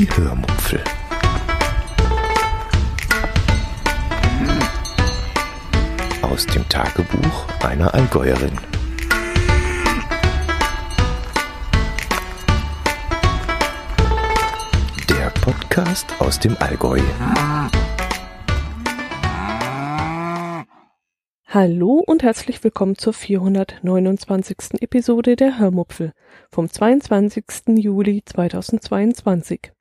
Die Hörmupfel. Aus dem Tagebuch einer Allgäuerin. Der Podcast aus dem Allgäu. Hallo und herzlich willkommen zur 429. Episode der Hörmupfel vom 22. Juli 2022.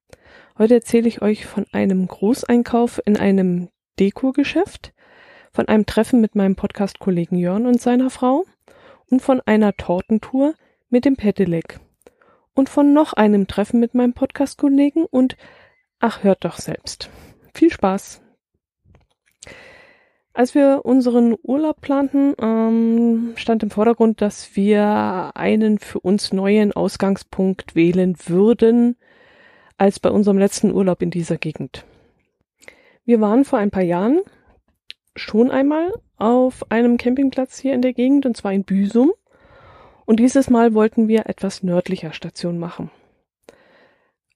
Heute erzähle ich euch von einem Großeinkauf in einem Dekogeschäft, von einem Treffen mit meinem Podcast-Kollegen Jörn und seiner Frau und von einer Tortentour mit dem Pedelec und von noch einem Treffen mit meinem Podcast-Kollegen und ach, hört doch selbst. Viel Spaß! Als wir unseren Urlaub planten, ähm, stand im Vordergrund, dass wir einen für uns neuen Ausgangspunkt wählen würden, als bei unserem letzten Urlaub in dieser Gegend. Wir waren vor ein paar Jahren schon einmal auf einem Campingplatz hier in der Gegend, und zwar in Büsum. Und dieses Mal wollten wir etwas nördlicher Station machen.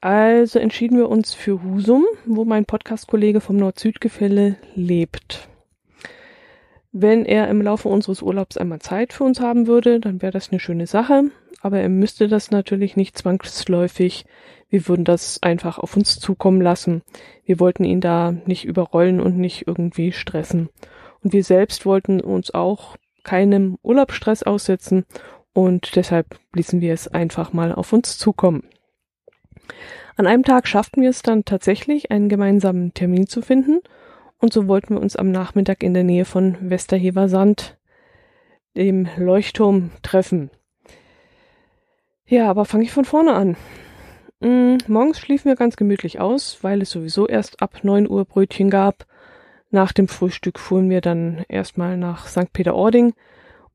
Also entschieden wir uns für Husum, wo mein Podcast-Kollege vom Nord-Süd-Gefälle lebt. Wenn er im Laufe unseres Urlaubs einmal Zeit für uns haben würde, dann wäre das eine schöne Sache. Aber er müsste das natürlich nicht zwangsläufig. Wir würden das einfach auf uns zukommen lassen. Wir wollten ihn da nicht überrollen und nicht irgendwie stressen. Und wir selbst wollten uns auch keinem Urlaubsstress aussetzen und deshalb ließen wir es einfach mal auf uns zukommen. An einem Tag schafften wir es dann tatsächlich, einen gemeinsamen Termin zu finden und so wollten wir uns am Nachmittag in der Nähe von Westerhever Sand, dem Leuchtturm, treffen. Ja, aber fange ich von vorne an. Mhm, morgens schliefen wir ganz gemütlich aus, weil es sowieso erst ab neun Uhr Brötchen gab. Nach dem Frühstück fuhren wir dann erstmal nach St. Peter-Ording,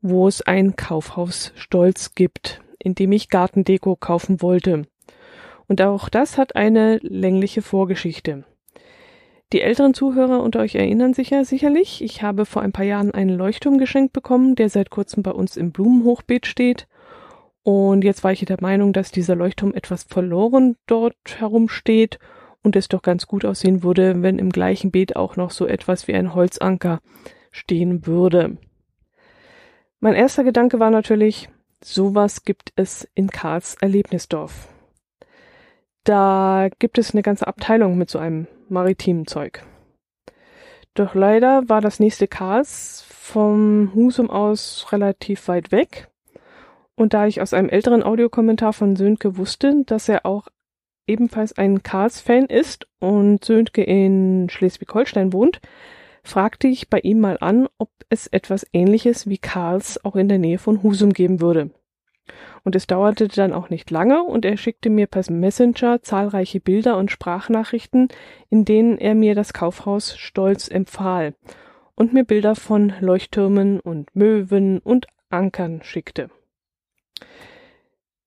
wo es ein Kaufhaus Stolz gibt, in dem ich Gartendeko kaufen wollte. Und auch das hat eine längliche Vorgeschichte. Die älteren Zuhörer unter euch erinnern sich ja sicherlich, ich habe vor ein paar Jahren einen Leuchtturm geschenkt bekommen, der seit kurzem bei uns im Blumenhochbeet steht. Und jetzt war ich der Meinung, dass dieser Leuchtturm etwas verloren dort herumsteht und es doch ganz gut aussehen würde, wenn im gleichen Beet auch noch so etwas wie ein Holzanker stehen würde. Mein erster Gedanke war natürlich, sowas gibt es in Karls Erlebnisdorf. Da gibt es eine ganze Abteilung mit so einem maritimen Zeug. Doch leider war das nächste Kars vom Husum aus relativ weit weg. Und da ich aus einem älteren Audiokommentar von Sönke wusste, dass er auch ebenfalls ein Karls-Fan ist und Sönke in Schleswig-Holstein wohnt, fragte ich bei ihm mal an, ob es etwas ähnliches wie Karls auch in der Nähe von Husum geben würde. Und es dauerte dann auch nicht lange und er schickte mir per Messenger zahlreiche Bilder und Sprachnachrichten, in denen er mir das Kaufhaus stolz empfahl und mir Bilder von Leuchttürmen und Möwen und Ankern schickte.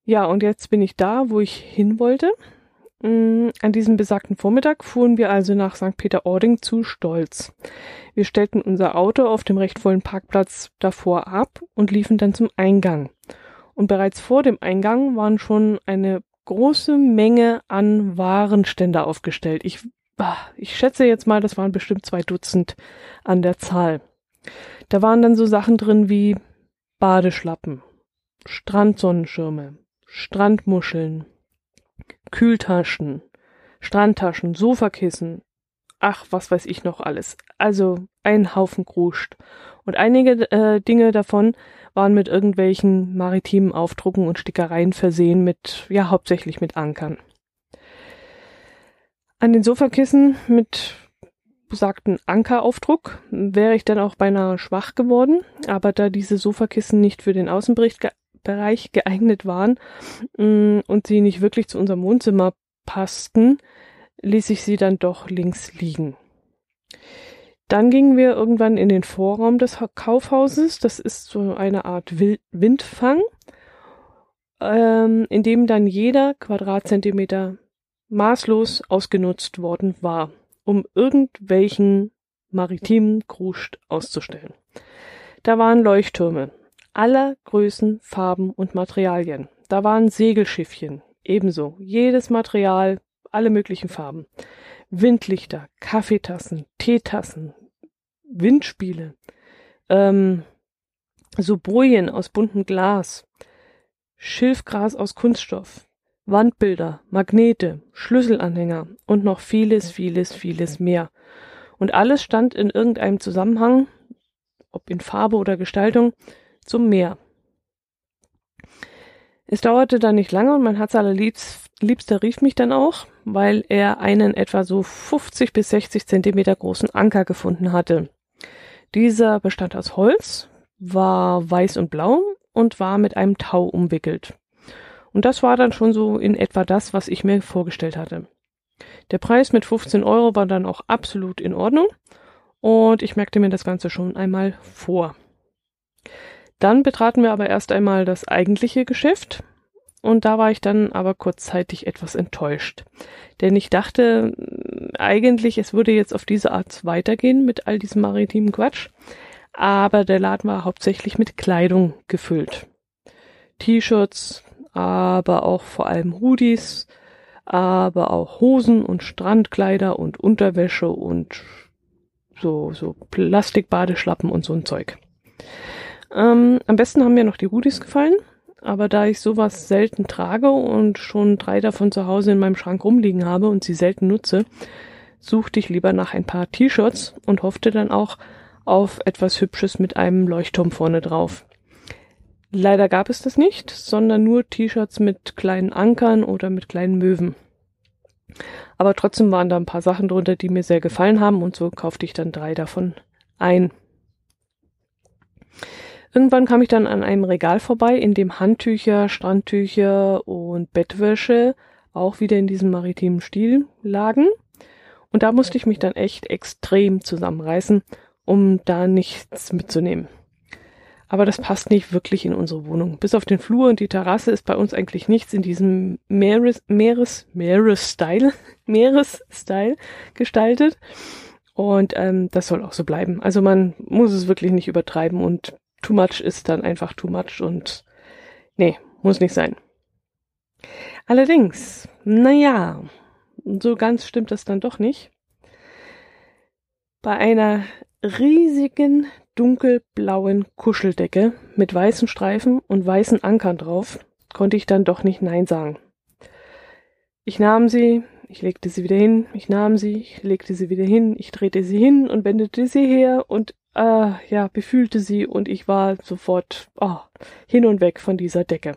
Ja, und jetzt bin ich da, wo ich hin wollte. Mm, an diesem besagten Vormittag fuhren wir also nach St. Peter-Ording zu Stolz. Wir stellten unser Auto auf dem recht vollen Parkplatz davor ab und liefen dann zum Eingang und bereits vor dem Eingang waren schon eine große Menge an Warenständer aufgestellt. Ich, ich schätze jetzt mal, das waren bestimmt zwei Dutzend an der Zahl. Da waren dann so Sachen drin wie Badeschlappen, Strandsonnenschirme, Strandmuscheln, Kühltaschen, Strandtaschen, Sofakissen, ach, was weiß ich noch alles. Also ein Haufen Kruscht. Und einige äh, Dinge davon waren mit irgendwelchen maritimen Aufdrucken und Stickereien versehen mit, ja, hauptsächlich mit Ankern. An den Sofakissen mit besagten Ankeraufdruck wäre ich dann auch beinahe schwach geworden, aber da diese Sofakissen nicht für den Außenbereich geeignet waren mm, und sie nicht wirklich zu unserem Wohnzimmer passten, ließ ich sie dann doch links liegen. Dann gingen wir irgendwann in den Vorraum des Kaufhauses. Das ist so eine Art Windfang, ähm, in dem dann jeder Quadratzentimeter maßlos ausgenutzt worden war, um irgendwelchen maritimen Kruscht auszustellen. Da waren Leuchttürme aller Größen, Farben und Materialien. Da waren Segelschiffchen, ebenso. Jedes Material, alle möglichen Farben. Windlichter, Kaffeetassen, Teetassen, Windspiele, ähm, so Bojen aus buntem Glas, Schilfgras aus Kunststoff, Wandbilder, Magnete, Schlüsselanhänger und noch vieles, vieles, vieles mehr. Und alles stand in irgendeinem Zusammenhang, ob in Farbe oder Gestaltung, zum Meer. Es dauerte dann nicht lange und mein Herz allerliebster rief mich dann auch, weil er einen etwa so 50 bis 60 Zentimeter großen Anker gefunden hatte. Dieser bestand aus Holz, war weiß und blau und war mit einem Tau umwickelt. Und das war dann schon so in etwa das, was ich mir vorgestellt hatte. Der Preis mit 15 Euro war dann auch absolut in Ordnung und ich merkte mir das Ganze schon einmal vor. Dann betraten wir aber erst einmal das eigentliche Geschäft und da war ich dann aber kurzzeitig etwas enttäuscht. Denn ich dachte eigentlich, es würde jetzt auf diese Art weitergehen mit all diesem maritimen Quatsch, aber der Laden war hauptsächlich mit Kleidung gefüllt. T-Shirts, aber auch vor allem Hoodies, aber auch Hosen und Strandkleider und Unterwäsche und so, so Plastikbadeschlappen und so ein Zeug. Ähm, am besten haben mir noch die Hoodies gefallen, aber da ich sowas selten trage und schon drei davon zu Hause in meinem Schrank rumliegen habe und sie selten nutze, suchte ich lieber nach ein paar T-Shirts und hoffte dann auch auf etwas Hübsches mit einem Leuchtturm vorne drauf. Leider gab es das nicht, sondern nur T-Shirts mit kleinen Ankern oder mit kleinen Möwen. Aber trotzdem waren da ein paar Sachen drunter, die mir sehr gefallen haben und so kaufte ich dann drei davon ein. Irgendwann kam ich dann an einem Regal vorbei, in dem Handtücher, Strandtücher und Bettwäsche auch wieder in diesem maritimen Stil lagen. Und da musste ich mich dann echt extrem zusammenreißen, um da nichts mitzunehmen aber das passt nicht wirklich in unsere Wohnung. Bis auf den Flur und die Terrasse ist bei uns eigentlich nichts in diesem Meeres, Meeres, Meeres-Style, Meeres-Style gestaltet. Und ähm, das soll auch so bleiben. Also man muss es wirklich nicht übertreiben und too much ist dann einfach too much und nee, muss nicht sein. Allerdings, naja, so ganz stimmt das dann doch nicht. Bei einer riesigen dunkelblauen Kuscheldecke mit weißen Streifen und weißen Ankern drauf, konnte ich dann doch nicht Nein sagen. Ich nahm sie, ich legte sie wieder hin, ich nahm sie, ich legte sie wieder hin, ich drehte sie hin und wendete sie her und äh, ja, befühlte sie und ich war sofort oh, hin und weg von dieser Decke.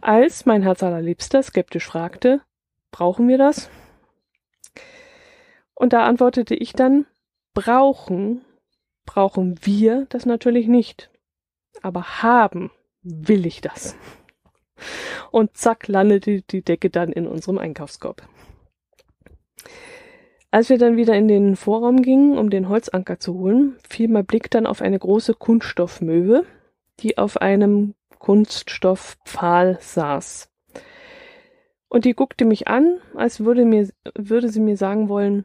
Als mein Herz allerliebster skeptisch fragte, brauchen wir das? Und da antwortete ich dann, brauchen brauchen wir das natürlich nicht. Aber haben will ich das. Und zack landete die Decke dann in unserem Einkaufskorb. Als wir dann wieder in den Vorraum gingen, um den Holzanker zu holen, fiel mein Blick dann auf eine große Kunststoffmöwe, die auf einem Kunststoffpfahl saß. Und die guckte mich an, als würde, mir, würde sie mir sagen wollen,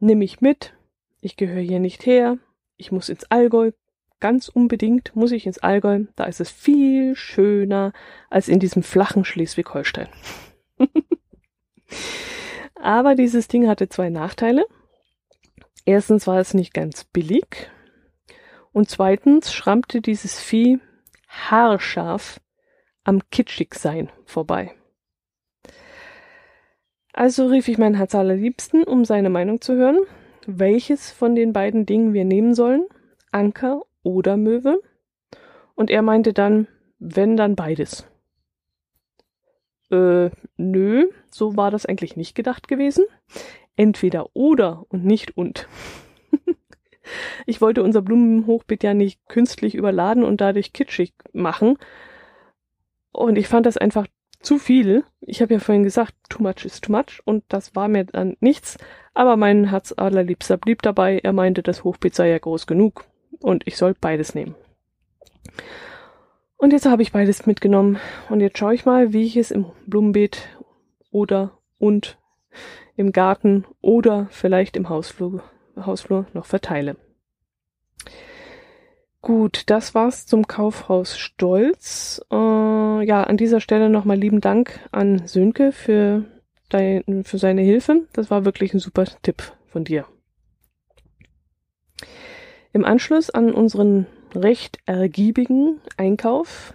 nimm mich mit, ich gehöre hier nicht her, ich muss ins Allgäu, ganz unbedingt muss ich ins Allgäu, da ist es viel schöner als in diesem flachen Schleswig-Holstein. Aber dieses Ding hatte zwei Nachteile. Erstens war es nicht ganz billig und zweitens schrammte dieses Vieh haarscharf am Kitschigsein vorbei. Also rief ich mein Herz allerliebsten, um seine Meinung zu hören, welches von den beiden Dingen wir nehmen sollen, Anker oder Möwe. Und er meinte dann, wenn dann beides. Äh, nö, so war das eigentlich nicht gedacht gewesen. Entweder oder und nicht und. ich wollte unser Blumenhochbeet ja nicht künstlich überladen und dadurch kitschig machen. Und ich fand das einfach zu viel. Ich habe ja vorhin gesagt, too much is too much und das war mir dann nichts. Aber mein Herz allerliebster blieb dabei. Er meinte, das Hochbeet sei ja groß genug und ich soll beides nehmen. Und jetzt habe ich beides mitgenommen und jetzt schaue ich mal, wie ich es im Blumenbeet oder und im Garten oder vielleicht im Hausflur, Hausflur noch verteile. Gut, das war's zum Kaufhaus Stolz. Äh, ja, an dieser Stelle nochmal lieben Dank an Sönke für dein, für seine Hilfe. Das war wirklich ein super Tipp von dir. Im Anschluss an unseren recht ergiebigen Einkauf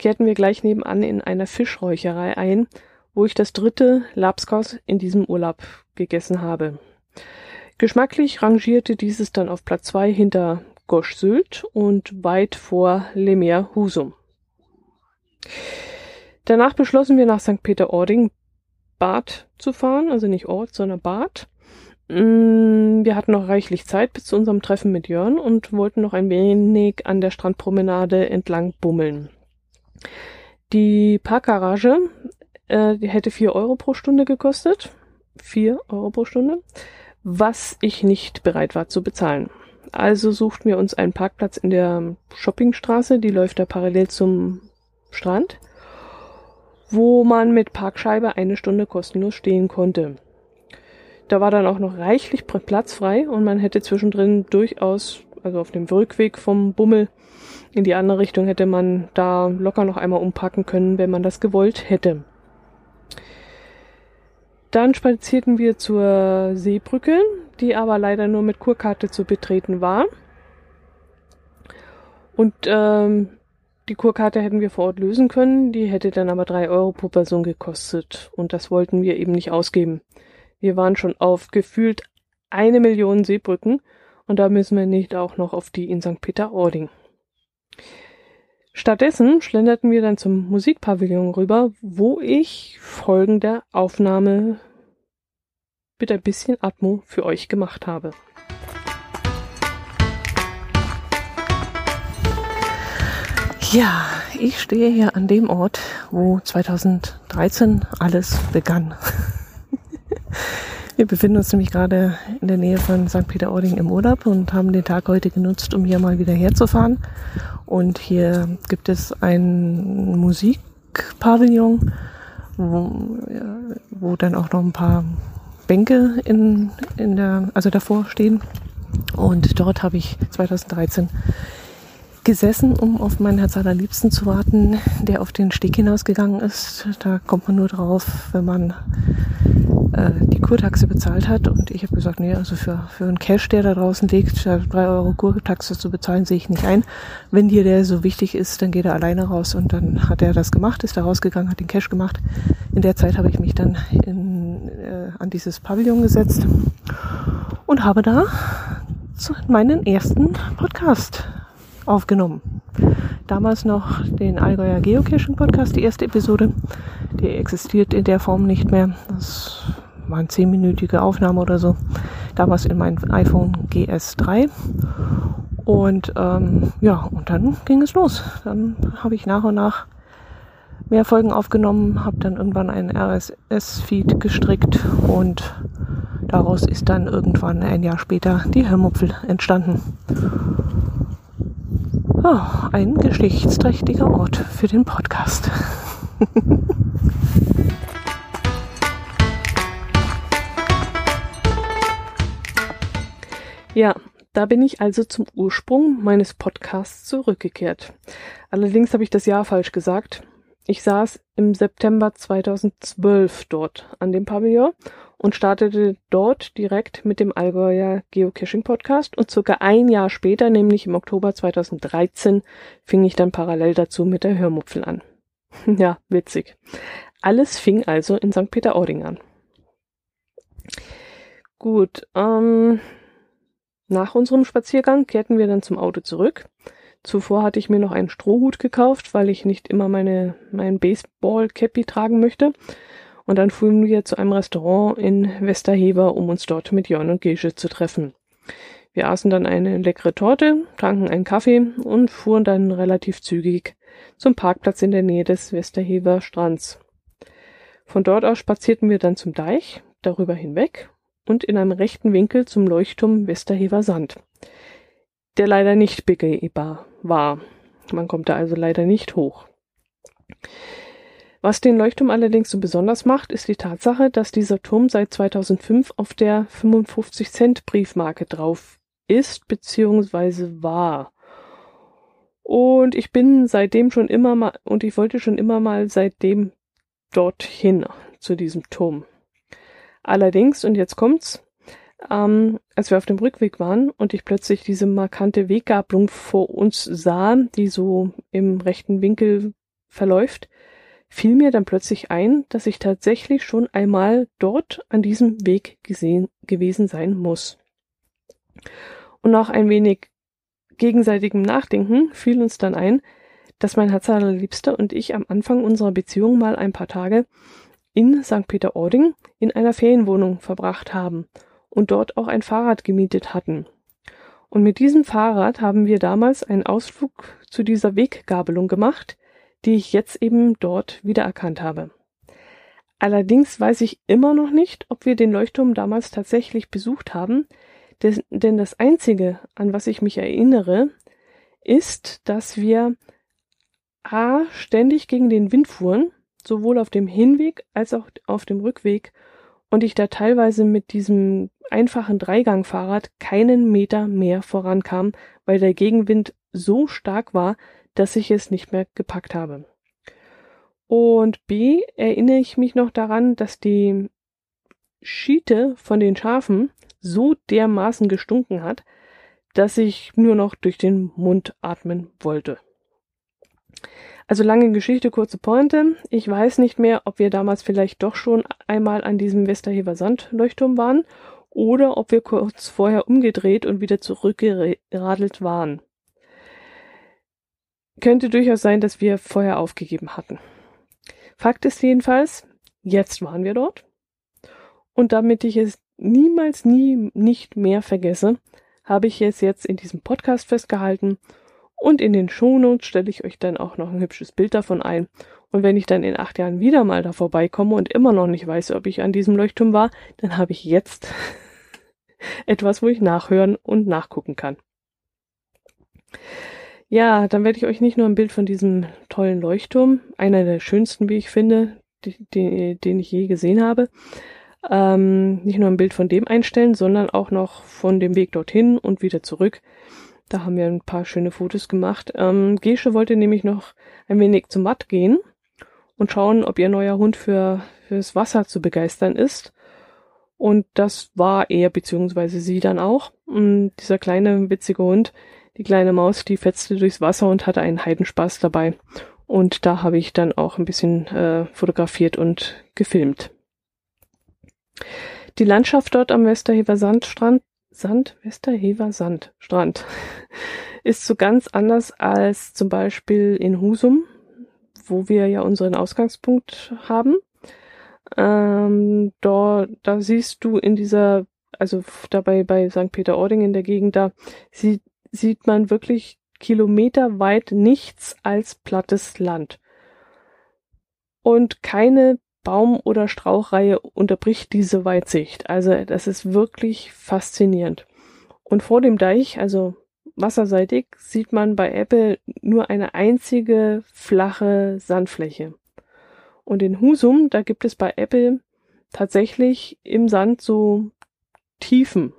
kehrten wir gleich nebenan in einer Fischräucherei ein, wo ich das dritte Lapskaus in diesem Urlaub gegessen habe. Geschmacklich rangierte dieses dann auf Platz zwei hinter Gosch Sylt und weit vor Lemer Husum. Danach beschlossen wir nach St. Peter-Ording Bad zu fahren, also nicht Ort, sondern Bad. Mm, wir hatten noch reichlich Zeit bis zu unserem Treffen mit Jörn und wollten noch ein wenig an der Strandpromenade entlang bummeln. Die Parkgarage, äh, hätte vier Euro pro Stunde gekostet. Vier Euro pro Stunde. Was ich nicht bereit war zu bezahlen. Also suchten wir uns einen Parkplatz in der Shoppingstraße, die läuft da parallel zum Strand, wo man mit Parkscheibe eine Stunde kostenlos stehen konnte. Da war dann auch noch reichlich Platz frei und man hätte zwischendrin durchaus, also auf dem Rückweg vom Bummel in die andere Richtung hätte man da locker noch einmal umpacken können, wenn man das gewollt hätte. Dann spazierten wir zur Seebrücke, die aber leider nur mit Kurkarte zu betreten war. Und ähm, die Kurkarte hätten wir vor Ort lösen können, die hätte dann aber drei Euro pro Person gekostet. Und das wollten wir eben nicht ausgeben. Wir waren schon auf gefühlt eine Million Seebrücken und da müssen wir nicht auch noch auf die in St. Peter-Ording. Stattdessen schlenderten wir dann zum Musikpavillon rüber, wo ich folgende Aufnahme mit ein bisschen Atmo für euch gemacht habe. Ja, ich stehe hier an dem Ort, wo 2013 alles begann. Wir befinden uns nämlich gerade in der Nähe von St. Peter-Ording im Urlaub und haben den Tag heute genutzt, um hier mal wieder herzufahren. Und hier gibt es ein Musikpavillon, wo, wo dann auch noch ein paar Bänke in, in der, also davor stehen. Und dort habe ich 2013 gesessen, um auf meinen Herz allerliebsten zu warten, der auf den Steg hinausgegangen ist. Da kommt man nur drauf, wenn man äh, die Kurtaxe bezahlt hat. Und ich habe gesagt, nee, also für, für einen Cash, der da draußen liegt, drei Euro Kurtaxe zu bezahlen, sehe ich nicht ein. Wenn dir der so wichtig ist, dann geht er alleine raus. Und dann hat er das gemacht, ist da rausgegangen, hat den Cash gemacht. In der Zeit habe ich mich dann in äh, an dieses Pavillon gesetzt und habe da meinen ersten Podcast aufgenommen. Damals noch den Allgäuer Geocaching Podcast, die erste Episode. Die existiert in der Form nicht mehr. Das war eine zehnminütige Aufnahme oder so. Damals in meinem iPhone GS3. Und ähm, ja, und dann ging es los. Dann habe ich nach und nach mehr Folgen aufgenommen, habe dann irgendwann einen RSS-Feed gestrickt und daraus ist dann irgendwann ein Jahr später die Hörmupfel entstanden. Oh, ein geschichtsträchtiger Ort für den Podcast. ja, da bin ich also zum Ursprung meines Podcasts zurückgekehrt. Allerdings habe ich das Jahr falsch gesagt. Ich saß im September 2012 dort an dem Pavillon und startete dort direkt mit dem Allgäuer Geocaching Podcast und circa ein Jahr später, nämlich im Oktober 2013, fing ich dann parallel dazu mit der Hörmupfel an. ja, witzig. Alles fing also in St. Peter-Ording an. Gut, ähm, nach unserem Spaziergang kehrten wir dann zum Auto zurück Zuvor hatte ich mir noch einen Strohhut gekauft, weil ich nicht immer meine, mein Baseball-Cappy tragen möchte. Und dann fuhren wir zu einem Restaurant in Westerhever, um uns dort mit Jörn und Gesche zu treffen. Wir aßen dann eine leckere Torte, tranken einen Kaffee und fuhren dann relativ zügig zum Parkplatz in der Nähe des Westerhever Strands. Von dort aus spazierten wir dann zum Deich, darüber hinweg und in einem rechten Winkel zum Leuchtturm Westerhever Sand der leider nicht begehbar war. Man kommt da also leider nicht hoch. Was den Leuchtturm allerdings so besonders macht, ist die Tatsache, dass dieser Turm seit 2005 auf der 55 Cent Briefmarke drauf ist bzw. war. Und ich bin seitdem schon immer mal und ich wollte schon immer mal seitdem dorthin. zu diesem Turm. Allerdings, und jetzt kommt's, ähm, als wir auf dem Rückweg waren und ich plötzlich diese markante Weggabelung vor uns sah, die so im rechten Winkel verläuft, fiel mir dann plötzlich ein, dass ich tatsächlich schon einmal dort an diesem Weg gesehen gewesen sein muss. Und nach ein wenig gegenseitigem Nachdenken fiel uns dann ein, dass mein Herzallerliebster und ich am Anfang unserer Beziehung mal ein paar Tage in St. Peter-Ording in einer Ferienwohnung verbracht haben und dort auch ein Fahrrad gemietet hatten. Und mit diesem Fahrrad haben wir damals einen Ausflug zu dieser Weggabelung gemacht, die ich jetzt eben dort wiedererkannt habe. Allerdings weiß ich immer noch nicht, ob wir den Leuchtturm damals tatsächlich besucht haben, denn das Einzige, an was ich mich erinnere, ist, dass wir A ständig gegen den Wind fuhren, sowohl auf dem Hinweg als auch auf dem Rückweg, und ich da teilweise mit diesem einfachen Dreigangfahrrad keinen Meter mehr vorankam, weil der Gegenwind so stark war, dass ich es nicht mehr gepackt habe. Und B erinnere ich mich noch daran, dass die Schiete von den Schafen so dermaßen gestunken hat, dass ich nur noch durch den Mund atmen wollte. Also lange Geschichte, kurze Pointe. Ich weiß nicht mehr, ob wir damals vielleicht doch schon einmal an diesem Westerhever Sandleuchtturm waren oder ob wir kurz vorher umgedreht und wieder zurückgeradelt waren. Könnte durchaus sein, dass wir vorher aufgegeben hatten. Fakt ist jedenfalls, jetzt waren wir dort. Und damit ich es niemals, nie, nicht mehr vergesse, habe ich es jetzt in diesem Podcast festgehalten und in den Shownotes stelle ich euch dann auch noch ein hübsches Bild davon ein. Und wenn ich dann in acht Jahren wieder mal da vorbeikomme und immer noch nicht weiß, ob ich an diesem Leuchtturm war, dann habe ich jetzt etwas, wo ich nachhören und nachgucken kann. Ja, dann werde ich euch nicht nur ein Bild von diesem tollen Leuchtturm, einer der schönsten, wie ich finde, die, die, den ich je gesehen habe, ähm, nicht nur ein Bild von dem einstellen, sondern auch noch von dem Weg dorthin und wieder zurück. Da haben wir ein paar schöne Fotos gemacht. Ähm, Gesche wollte nämlich noch ein wenig zum Watt gehen und schauen, ob ihr neuer Hund für fürs Wasser zu begeistern ist. Und das war er beziehungsweise sie dann auch. Und dieser kleine witzige Hund, die kleine Maus, die fetzte durchs Wasser und hatte einen Heidenspaß dabei. Und da habe ich dann auch ein bisschen äh, fotografiert und gefilmt. Die Landschaft dort am Westerhever Sandstrand Sand, Westerhever Sandstrand ist so ganz anders als zum Beispiel in Husum, wo wir ja unseren Ausgangspunkt haben. Ähm, dort, da siehst du in dieser, also dabei bei St. Peter-Ording in der Gegend, da sieht, sieht man wirklich kilometerweit nichts als plattes Land. Und keine Baum- oder Strauchreihe unterbricht diese Weitsicht. Also das ist wirklich faszinierend. Und vor dem Deich, also wasserseitig, sieht man bei Ebbe nur eine einzige flache Sandfläche. Und in Husum, da gibt es bei Ebbe tatsächlich im Sand so Tiefen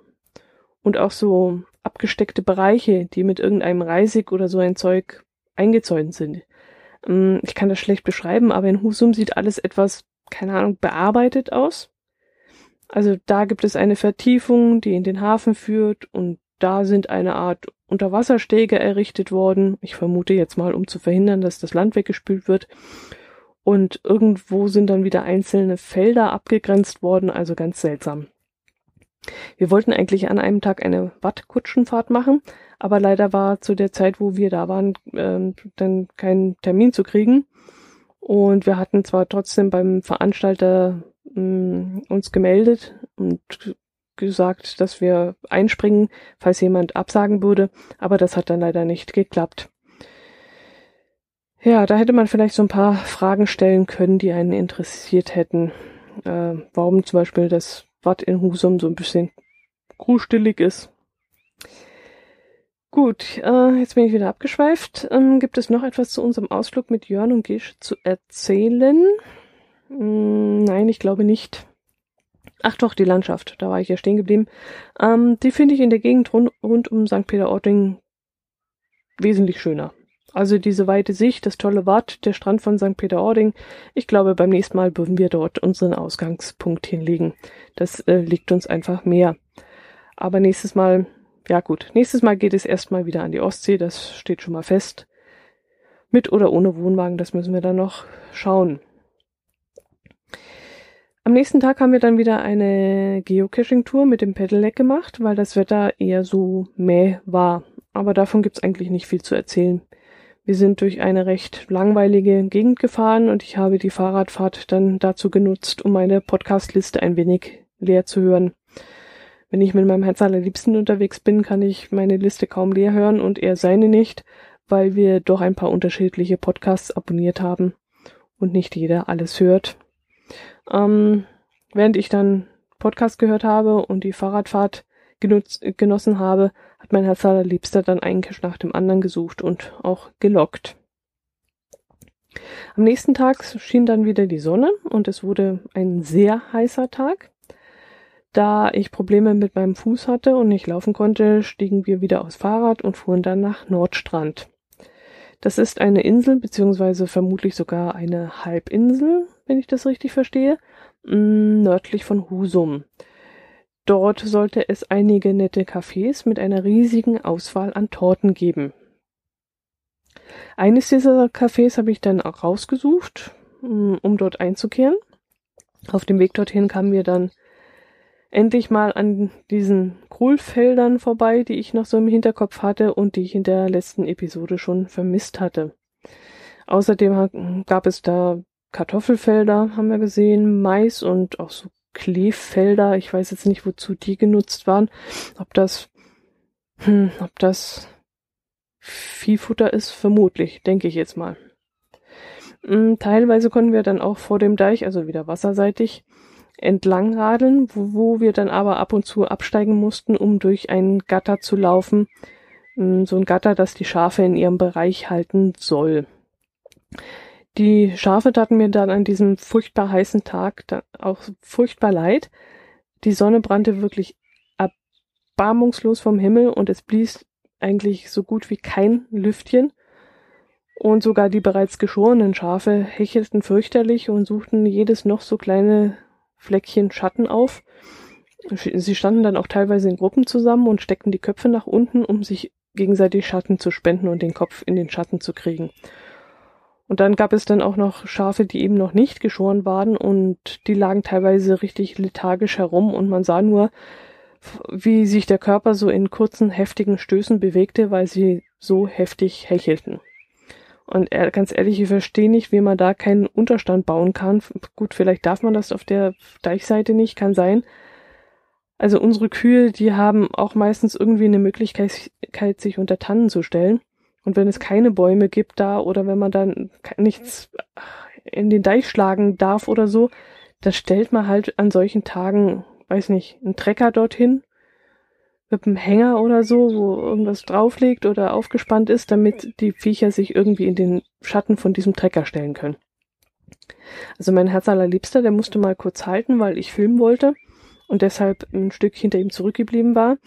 und auch so abgesteckte Bereiche, die mit irgendeinem Reisig oder so ein Zeug eingezäunt sind. Ähm, ich kann das schlecht beschreiben, aber in Husum sieht alles etwas keine Ahnung, bearbeitet aus. Also da gibt es eine Vertiefung, die in den Hafen führt und da sind eine Art Unterwasserstege errichtet worden. Ich vermute jetzt mal, um zu verhindern, dass das Land weggespült wird. Und irgendwo sind dann wieder einzelne Felder abgegrenzt worden, also ganz seltsam. Wir wollten eigentlich an einem Tag eine Wattkutschenfahrt machen, aber leider war zu der Zeit, wo wir da waren, äh, dann kein Termin zu kriegen. Und wir hatten zwar trotzdem beim Veranstalter mh, mm, uns gemeldet und gesagt, dass wir einspringen, falls jemand absagen würde, aber das hat dann leider nicht geklappt. Ja, da hätte man vielleicht so ein paar Fragen stellen können, die einen interessiert hätten. Äh, warum zum Beispiel das Watt in Husum so ein bisschen grustillig ist. Gut, äh, jetzt bin ich wieder abgeschweift. Ähm, gibt es noch etwas zu unserem Ausflug mit Jörn und Gisch zu erzählen? Mm, nein, ich glaube nicht. Ach doch, die Landschaft, da war ich ja stehen geblieben. Ähm, die finde ich in der Gegend rund, rund um St. Peter-Ording wesentlich schöner. Also diese weite Sicht, das tolle Watt, der Strand von St. Peter-Ording. Ich glaube, beim nächsten Mal würden wir dort unseren Ausgangspunkt hinlegen. Das äh, liegt uns einfach mehr. Aber nächstes Mal, ja gut, nächstes Mal geht es erstmal wieder an die Ostsee, das steht schon mal fest. Mit oder ohne Wohnwagen, das müssen wir dann noch schauen. Am nächsten Tag haben wir dann wieder eine Geocaching-Tour mit dem Pedelec gemacht, weil das Wetter eher so mäh war. Aber davon gibt's eigentlich nicht viel zu erzählen. Wir sind durch eine recht langweilige Gegend gefahren und ich habe die Fahrradfahrt dann dazu genutzt, um meine Podcastliste ein wenig leer zu hören. Wenn ich mit meinem Herz allerliebsten unterwegs bin, kann ich meine Liste kaum leer hören und er seine nicht, weil wir doch ein paar unterschiedliche Podcasts abonniert haben und nicht jeder alles hört. Ähm, während ich dann Podcast gehört habe und die Fahrradfahrt genutzt, genossen habe, hat mein Herz allerliebster dann einen Cache nach dem anderen gesucht und auch gelockt. Am nächsten Tag schien dann wieder die Sonne und es wurde ein sehr heißer Tag. Da ich Probleme mit meinem Fuß hatte und nicht laufen konnte, stiegen wir wieder aufs Fahrrad und fuhren dann nach Nordstrand. Das ist eine Insel, beziehungsweise vermutlich sogar eine Halbinsel, wenn ich das richtig verstehe, mm, nördlich von Husum. Dort sollte es einige nette Cafés mit einer riesigen Auswahl an Torten geben. Eines dieser Cafés habe ich dann auch rausgesucht, mm, um dort einzukehren. Auf dem Weg dorthin kamen wir dann endlich mal an diesen Kohlfeldern vorbei, die ich noch so im Hinterkopf hatte und die ich in der letzten Episode schon vermisst hatte. Außerdem gab es da Kartoffelfelder, haben wir gesehen, Mais und auch so Kleefelder. Ich weiß jetzt nicht, wozu die genutzt waren. Ob das, hm, ob das Viehfutter ist, vermutlich, denke ich jetzt mal. Hm, teilweise konnten wir dann auch vor dem Deich, also wieder wasserseitig, entlang radeln, wo, wo wir dann aber ab und zu absteigen mussten, um durch ein Gatter zu laufen. Hm, so ein Gatter, das die Schafe in ihrem Bereich halten soll. Die Schafe taten mir dann an diesem furchtbar heißen Tag auch furchtbar leid. Die Sonne brannte wirklich erbarmungslos vom Himmel und es blies eigentlich so gut wie kein Lüftchen. Und sogar die bereits geschorenen Schafe hechelten fürchterlich und suchten jedes noch so kleine Fleckchen Schatten auf. Sie standen dann auch teilweise in Gruppen zusammen und steckten die Köpfe nach unten, um sich gegenseitig Schatten zu spenden und den Kopf in den Schatten zu kriegen. Und dann gab es dann auch noch Schafe, die eben noch nicht geschoren waren und die lagen teilweise richtig lethargisch herum und man sah nur, wie sich der Körper so in kurzen, heftigen Stößen bewegte, weil sie so heftig hechelten. Und ganz ehrlich, ich verstehe nicht, wie man da keinen Unterstand bauen kann. Gut, vielleicht darf man das auf der Deichseite nicht, kann sein. Also unsere Kühe, die haben auch meistens irgendwie eine Möglichkeit, sich unter Tannen zu stellen. Und wenn es keine Bäume gibt da oder wenn man dann nichts in den Deich schlagen darf oder so, da stellt man halt an solchen Tagen, weiß nicht, einen Trecker dorthin mit einem Hänger oder so, wo irgendwas drauf liegt oder aufgespannt ist, damit die Viecher sich irgendwie in den Schatten von diesem Trecker stellen können. Also mein Herz allerliebster, der musste mal kurz halten, weil ich filmen wollte und deshalb ein Stück hinter ihm zurückgeblieben war,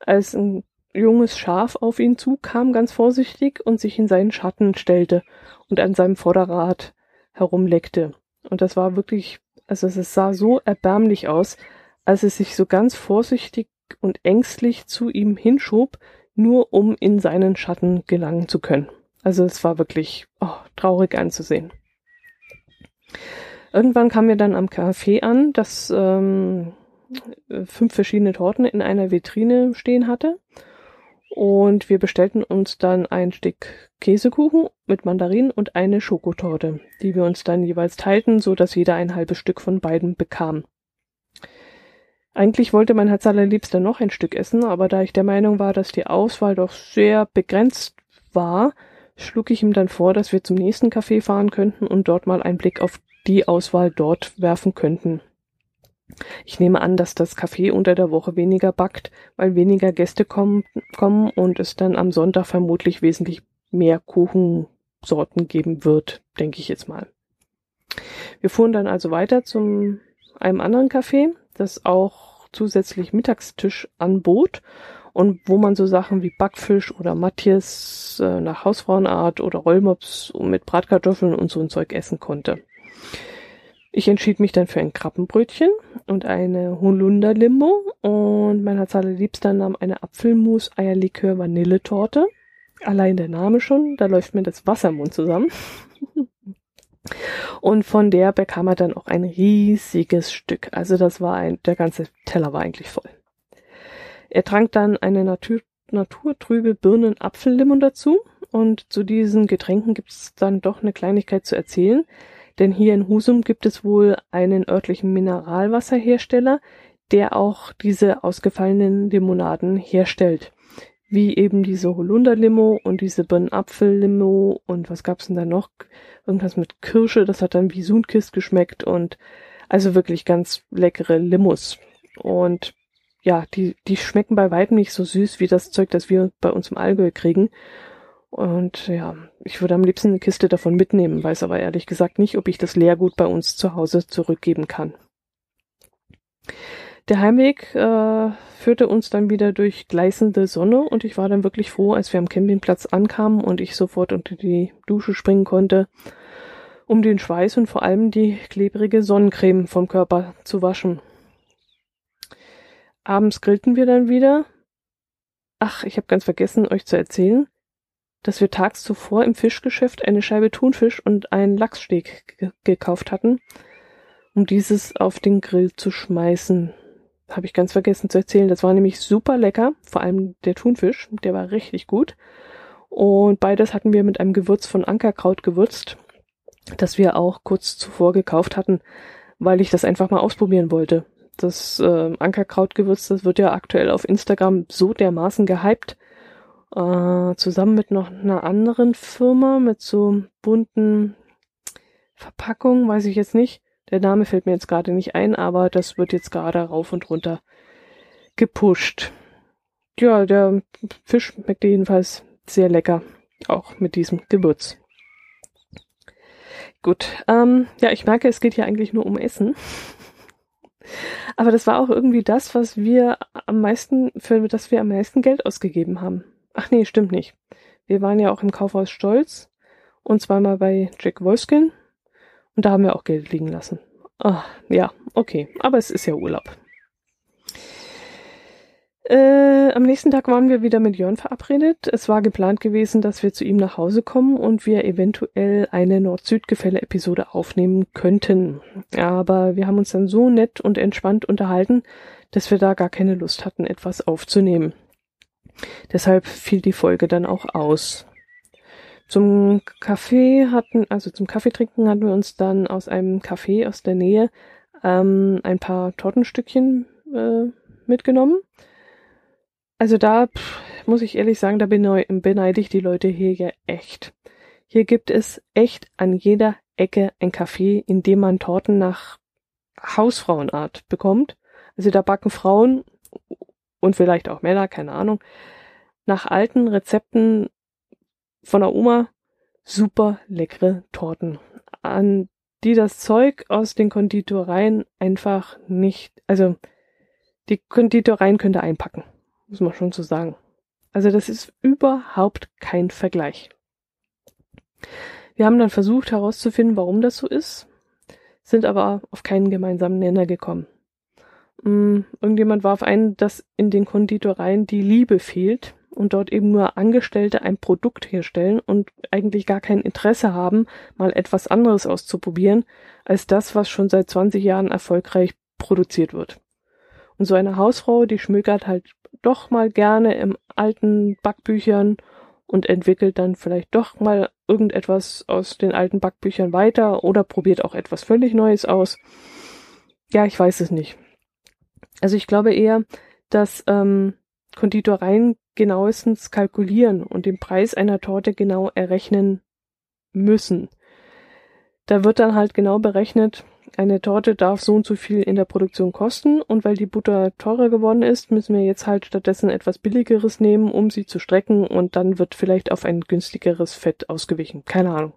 als ein junges Schaf auf ihn zukam, ganz vorsichtig, und sich in seinen Schatten stellte und an seinem Vorderrad herumleckte. Und das war wirklich, also es sah so erbärmlich aus, als es sich so ganz vorsichtig und ängstlich zu ihm hinschob, nur um in seinen Schatten gelangen zu können. Also es war wirklich oh, traurig anzusehen. Irgendwann kamen wir dann am Café an, das ähm, fünf verschiedene Torten in einer Vitrine stehen hatte. Und wir bestellten uns dann ein Stück Käsekuchen mit Mandarinen und eine Schokotorte, die wir uns dann jeweils teilten, so dass jeder ein halbes Stück von beiden bekam. Eigentlich wollte mein Herz allerliebster noch ein Stück essen, aber da ich der Meinung war, dass die Auswahl doch sehr begrenzt war, schlug ich ihm dann vor, dass wir zum nächsten Café fahren könnten und dort mal einen Blick auf die Auswahl dort werfen könnten. Ich nehme an, dass das Café unter der Woche weniger backt, weil weniger Gäste kommen, kommen und es dann am Sonntag vermutlich wesentlich mehr Kuchensorten geben wird, denke ich jetzt mal. Wir fuhren dann also weiter zum einem anderen Café, das auch zusätzlich Mittagstisch anbot und wo man so Sachen wie Backfisch oder Matthias äh, nach Hausfrauenart oder Rollmops mit Bratkartoffeln und so ein Zeug essen konnte. Ich entschied mich dann für ein Krabbenbrötchen und eine Holunderlimo und mein Herz allerliebster nahm eine Apfelmus Eierlikör Vanilletorte. Allein der Name schon, da läuft mir das Wasser im Mund zusammen. und von der bekam er dann auch ein riesiges Stück. Also das war ein, der ganze Teller war eigentlich voll. Er trank dann eine Natur, naturtrübe Birnen-Apfellimon dazu und zu diesen Getränken gibt es dann doch eine Kleinigkeit zu erzählen. Denn hier in Husum gibt es wohl einen örtlichen Mineralwasserhersteller, der auch diese ausgefallenen Limonaden herstellt. Wie eben diese Holunderlimo und diese Birnenapfellimo und was gab's denn da noch? Irgendwas mit Kirsche, das hat dann wie Sunkist geschmeckt und also wirklich ganz leckere Limos. Und ja, die, die schmecken bei weitem nicht so süß wie das Zeug, das wir bei uns im Allgäu kriegen. Und ja, ich würde am liebsten eine Kiste davon mitnehmen, weiß aber ehrlich gesagt nicht, ob ich das Leergut bei uns zu Hause zurückgeben kann. Der Heimweg äh, führte uns dann wieder durch gleißende Sonne und ich war dann wirklich froh, als wir am Campingplatz ankamen und ich sofort unter die Dusche springen konnte, um den Schweiß und vor allem die klebrige Sonnencreme vom Körper zu waschen. Abends grillten wir dann wieder. Ach, ich habe ganz vergessen, euch zu erzählen dass wir tags zuvor im Fischgeschäft eine Scheibe Thunfisch und einen Lachssteg gekauft hatten, um dieses auf den Grill zu schmeißen. Habe ich ganz vergessen zu erzählen. Das war nämlich super lecker, vor allem der Thunfisch, der war richtig gut. Und beides hatten wir mit einem Gewürz von Ankerkraut gewürzt, das wir auch kurz zuvor gekauft hatten, weil ich das einfach mal ausprobieren wollte. Das äh, Ankerkrautgewürz, das wird ja aktuell auf Instagram so dermaßen gehypt äh, zusammen mit noch einer anderen Firma mit so bunten Verpackungen, weiß ich jetzt nicht. Der Name fällt mir jetzt gerade nicht ein, aber das wird jetzt gerade rauf und runter gepusht. Ja, der Fisch schmeckt jedenfalls sehr lecker, auch mit diesem Gewürz. Gut, ähm, ja, ich merke, es geht hier eigentlich nur um Essen. Aber das war auch irgendwie das, was wir am meisten, für das wir am meisten Geld ausgegeben haben. Ach nee, stimmt nicht. Wir waren ja auch im Kaufhaus Stolz und zweimal bei Jack Wolfskin und da haben wir auch Geld liegen lassen. Ah, ja, okay, aber es ist ja Urlaub. Äh, am nächsten Tag waren wir wieder mit Jörn verabredet. Es war geplant gewesen, dass wir zu ihm nach Hause kommen und wir eventuell eine Nord-Süd-Gefälle-Episode aufnehmen könnten. Aber wir haben uns dann so nett und entspannt unterhalten, dass wir da gar keine Lust hatten, etwas aufzunehmen. Deshalb fiel die Folge dann auch aus. Zum Kaffee hatten, also zum Kaffeetrinken hatten wir uns dann aus einem Café aus der Nähe ähm, ein paar Tortenstückchen äh, mitgenommen. Also da pff, muss ich ehrlich sagen, da beneide ich die Leute hier ja echt. Hier gibt es echt an jeder Ecke ein Café, in dem man Torten nach Hausfrauenart bekommt. Also da backen Frauen und vielleicht auch Männer, keine Ahnung, nach alten Rezepten von der Oma super leckere Torten, an die das Zeug aus den Konditoreien einfach nicht, also die Konditoreien könnt ihr einpacken, muss man schon so sagen. Also das ist überhaupt kein Vergleich. Wir haben dann versucht herauszufinden, warum das so ist, sind aber auf keinen gemeinsamen Nenner gekommen. Mm, irgendjemand warf ein, dass in den Konditoreien die Liebe fehlt und dort eben nur Angestellte ein Produkt herstellen und eigentlich gar kein Interesse haben, mal etwas anderes auszuprobieren, als das, was schon seit 20 Jahren erfolgreich produziert wird. Und so eine Hausfrau, die schmökert halt doch mal gerne im alten Backbüchern und entwickelt dann vielleicht doch mal irgendetwas aus den alten Backbüchern weiter oder probiert auch etwas völlig Neues aus. Ja, ich weiß es nicht. Also ich glaube eher, dass ähm, Konditoreien genauestens kalkulieren und den Preis einer Torte genau errechnen müssen. Da wird dann halt genau berechnet, eine Torte darf so und so viel in der Produktion kosten und weil die Butter teurer geworden ist, müssen wir jetzt halt stattdessen etwas billigeres nehmen, um sie zu strecken und dann wird vielleicht auf ein günstigeres Fett ausgewichen. Keine Ahnung.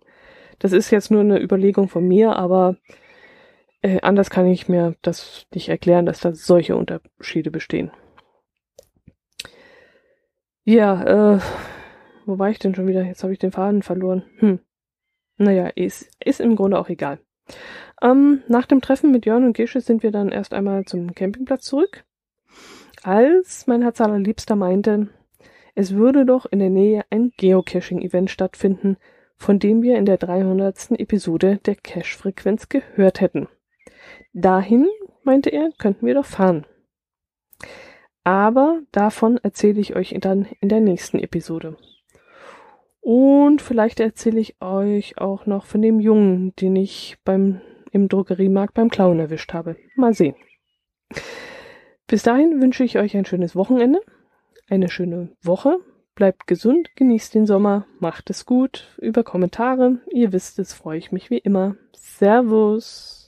Das ist jetzt nur eine Überlegung von mir, aber äh, anders kann ich mir das nicht erklären, dass da solche Unterschiede bestehen. Ja, äh, wo war ich denn schon wieder? Jetzt habe ich den Faden verloren. Hm. Naja, ist, ist im Grunde auch egal. Ähm, nach dem Treffen mit Jörn und Gesche sind wir dann erst einmal zum Campingplatz zurück. Als mein Herz allerliebster meinte, es würde doch in der Nähe ein Geocaching-Event stattfinden, von dem wir in der 300. Episode der Cache-Frequenz gehört hätten. Dahin, meinte er, könnten wir doch fahren. Aber davon erzähle ich euch dann in der nächsten Episode. Und vielleicht erzähle ich euch auch noch von dem Jungen, den ich beim, im Drogeriemarkt beim Klauen erwischt habe. Mal sehen. Bis dahin wünsche ich euch ein schönes Wochenende, eine schöne Woche. Bleibt gesund, genießt den Sommer, macht es gut. Über Kommentare, ihr wisst es, freue ich mich wie immer. Servus.